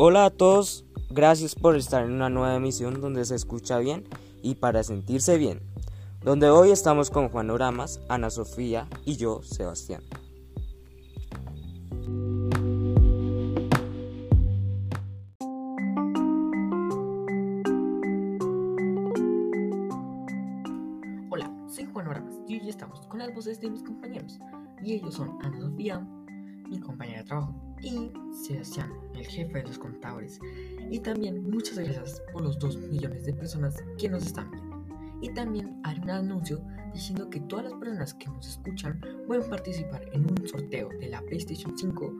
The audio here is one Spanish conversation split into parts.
Hola a todos, gracias por estar en una nueva emisión donde se escucha bien y para sentirse bien, donde hoy estamos con Juan Oramas, Ana Sofía y yo, Sebastián. Hola, soy Juan Oramas y hoy estamos con las voces de mis compañeros y ellos son Ana Sofía, mi compañera de trabajo, y Sebastián, el jefe de los contadores. Y también muchas gracias por los 2 millones de personas que nos están viendo. Y también haré un anuncio diciendo que todas las personas que nos escuchan pueden participar en un sorteo de la PlayStation 5,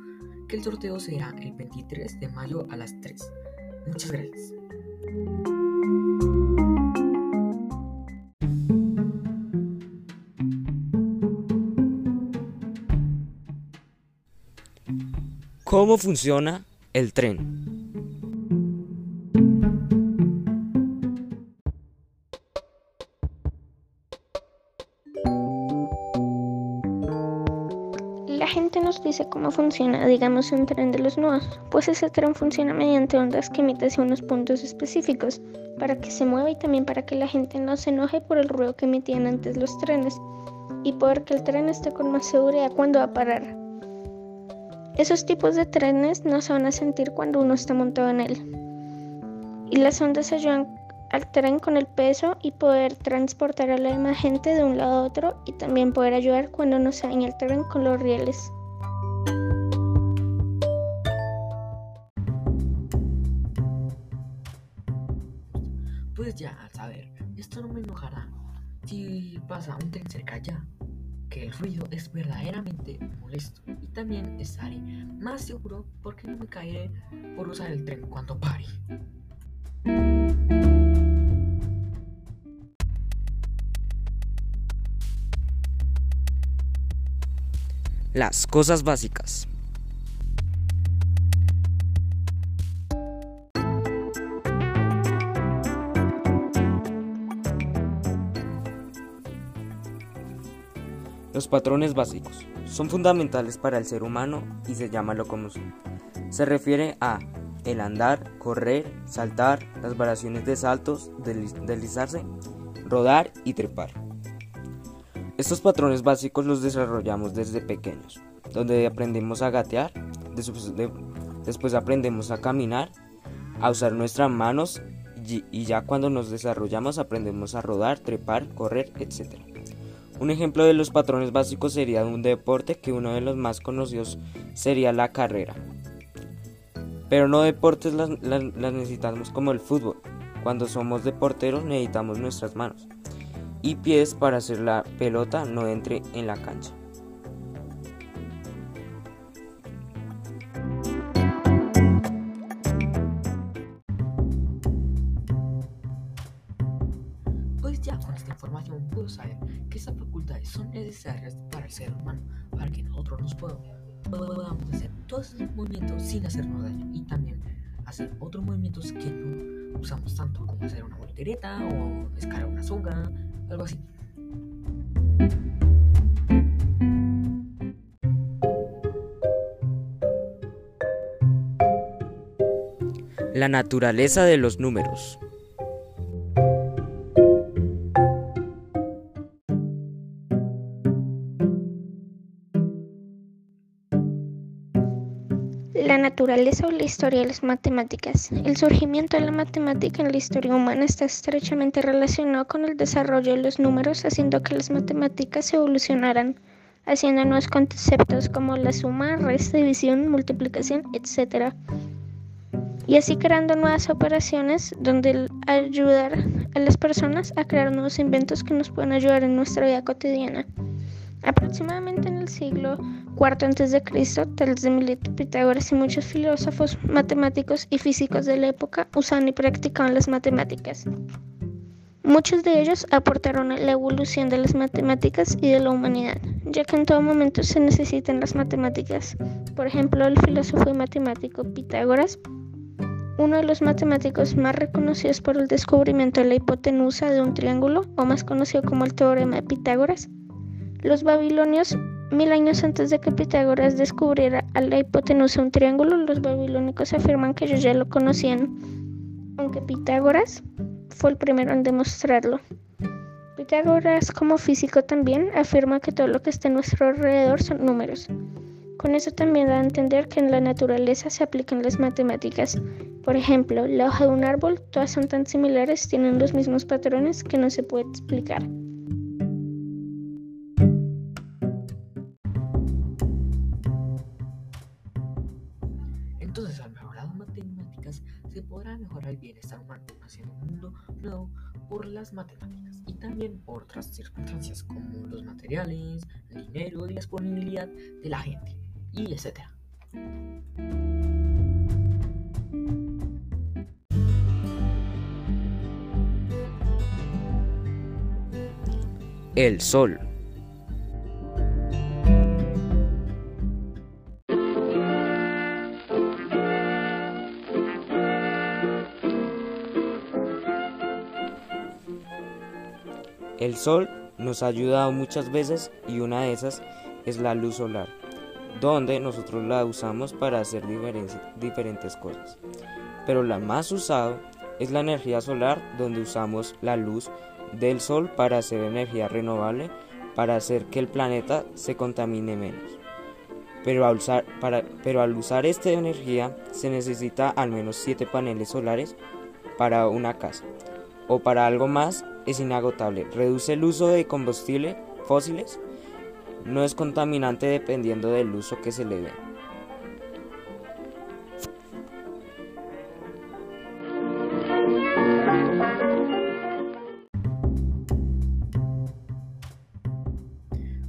que el sorteo será el 23 de mayo a las 3. Muchas gracias. ¿Cómo funciona el tren? La gente nos dice cómo funciona, digamos, un tren de los nuevos, pues ese tren funciona mediante ondas que emite hacia unos puntos específicos, para que se mueva y también para que la gente no se enoje por el ruido que emitían antes los trenes, y por que el tren esté con más seguridad cuando va a parar. Esos tipos de trenes no se van a sentir cuando uno está montado en él. Y las ondas ayudan al tren con el peso y poder transportar a la gente de un lado a otro y también poder ayudar cuando no se daña el tren con los rieles. Pues ya, a saber, esto no me enojará si pasa un tren cerca ya, que el ruido es verdaderamente molesto y también estaré más seguro porque no me caeré por usar el tren cuando pare. Las cosas básicas. Los patrones básicos son fundamentales para el ser humano y se llama locomoción. Se refiere a el andar, correr, saltar, las variaciones de saltos, deslizarse, rodar y trepar. Estos patrones básicos los desarrollamos desde pequeños, donde aprendemos a gatear, después aprendemos a caminar, a usar nuestras manos y ya cuando nos desarrollamos aprendemos a rodar, trepar, correr, etc. Un ejemplo de los patrones básicos sería un deporte que uno de los más conocidos sería la carrera. Pero no deportes las, necesitamos como el fútbol. Cuando somos deporteros necesitamos nuestras manos y pies para hacer la pelota no entre en la cancha. Pues ya con esta información puedo saber son necesarias para el ser humano, para que nosotros nos podamos, hacer todos esos movimientos sin hacernos daño y también hacer otros movimientos que no usamos tanto como hacer una voltereta o escalar una soga, algo así. La naturaleza de los números. Naturaleza o la historia de las matemáticas. El surgimiento de la matemática en la historia humana está estrechamente relacionado con el desarrollo de los números, haciendo que las matemáticas evolucionaran, haciendo nuevos conceptos como la suma, resta, división, multiplicación, etc. Y así creando nuevas operaciones donde ayudar a las personas a crear nuevos inventos que nos pueden ayudar en nuestra vida cotidiana. Aproximadamente en el siglo IV a.C., Tales de Mileto, Pitágoras y muchos filósofos, matemáticos y físicos de la época usaban y practicaban las matemáticas. Muchos de ellos aportaron a la evolución de las matemáticas y de la humanidad, ya que en todo momento se necesitan las matemáticas. Por ejemplo, el filósofo y matemático Pitágoras, uno de los matemáticos más reconocidos por el descubrimiento de la hipotenusa de un triángulo, o más conocido como el teorema de Pitágoras, los babilonios Mil años antes de que Pitágoras descubriera a la hipotenusa un triángulo, los babilónicos afirman que ellos ya lo conocían, aunque Pitágoras fue el primero en demostrarlo. Pitágoras, como físico también, afirma que todo lo que está a nuestro alrededor son números. Con eso también da a entender que en la naturaleza se aplican las matemáticas. Por ejemplo, la hoja de un árbol, todas son tan similares, tienen los mismos patrones que no se puede explicar. Podrá mejorar el bienestar humano, haciendo un mundo nuevo por las matemáticas y también por otras circunstancias como los materiales, el dinero la disponibilidad de la gente, y etc. El Sol. El Sol nos ha ayudado muchas veces y una de esas es la luz solar, donde nosotros la usamos para hacer diferentes cosas. Pero la más usada es la energía solar, donde usamos la luz del Sol para hacer energía renovable, para hacer que el planeta se contamine menos. Pero al, usar, pero al usar esta energía se necesita al menos 7 paneles solares para una casa o para algo más es inagotable. Reduce el uso de combustibles fósiles. No es contaminante dependiendo del uso que se le dé.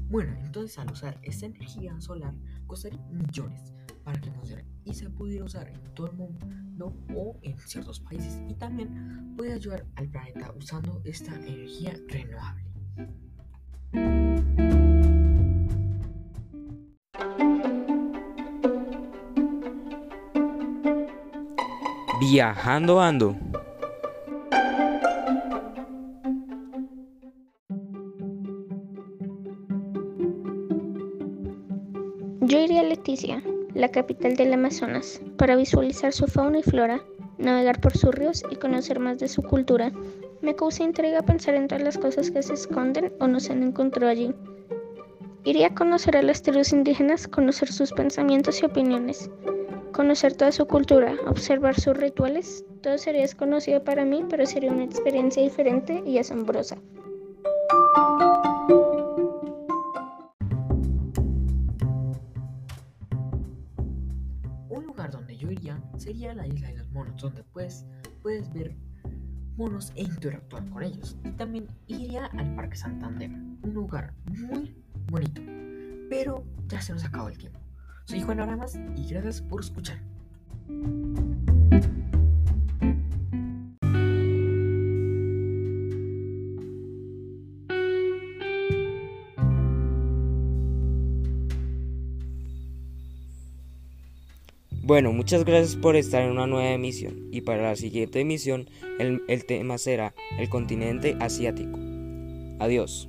Bueno, entonces al usar esta energía solar costaría millones para que funcione y se pudiera usar en todo el mundo o en ciertos países y también puede ayudar al planeta usando esta energía renovable. Viajando ando. Yo iría a Leticia, la capital del Amazonas, para visualizar su fauna y flora, navegar por sus ríos y conocer más de su cultura. Me causa intriga pensar en todas las cosas que se esconden o no se han encontrado allí. Iría a conocer a las tribus indígenas, conocer sus pensamientos y opiniones, conocer toda su cultura, observar sus rituales. Todo sería desconocido para mí, pero sería una experiencia diferente y asombrosa. Sería la isla de los monos, donde pues puedes ver monos e interactuar con ellos. Y también iría al Parque Santander, un lugar muy bonito. Pero ya se nos acabó el tiempo. Soy Juan Aramas y gracias por escuchar. Bueno, muchas gracias por estar en una nueva emisión y para la siguiente emisión el, tema será el continente asiático. Adiós.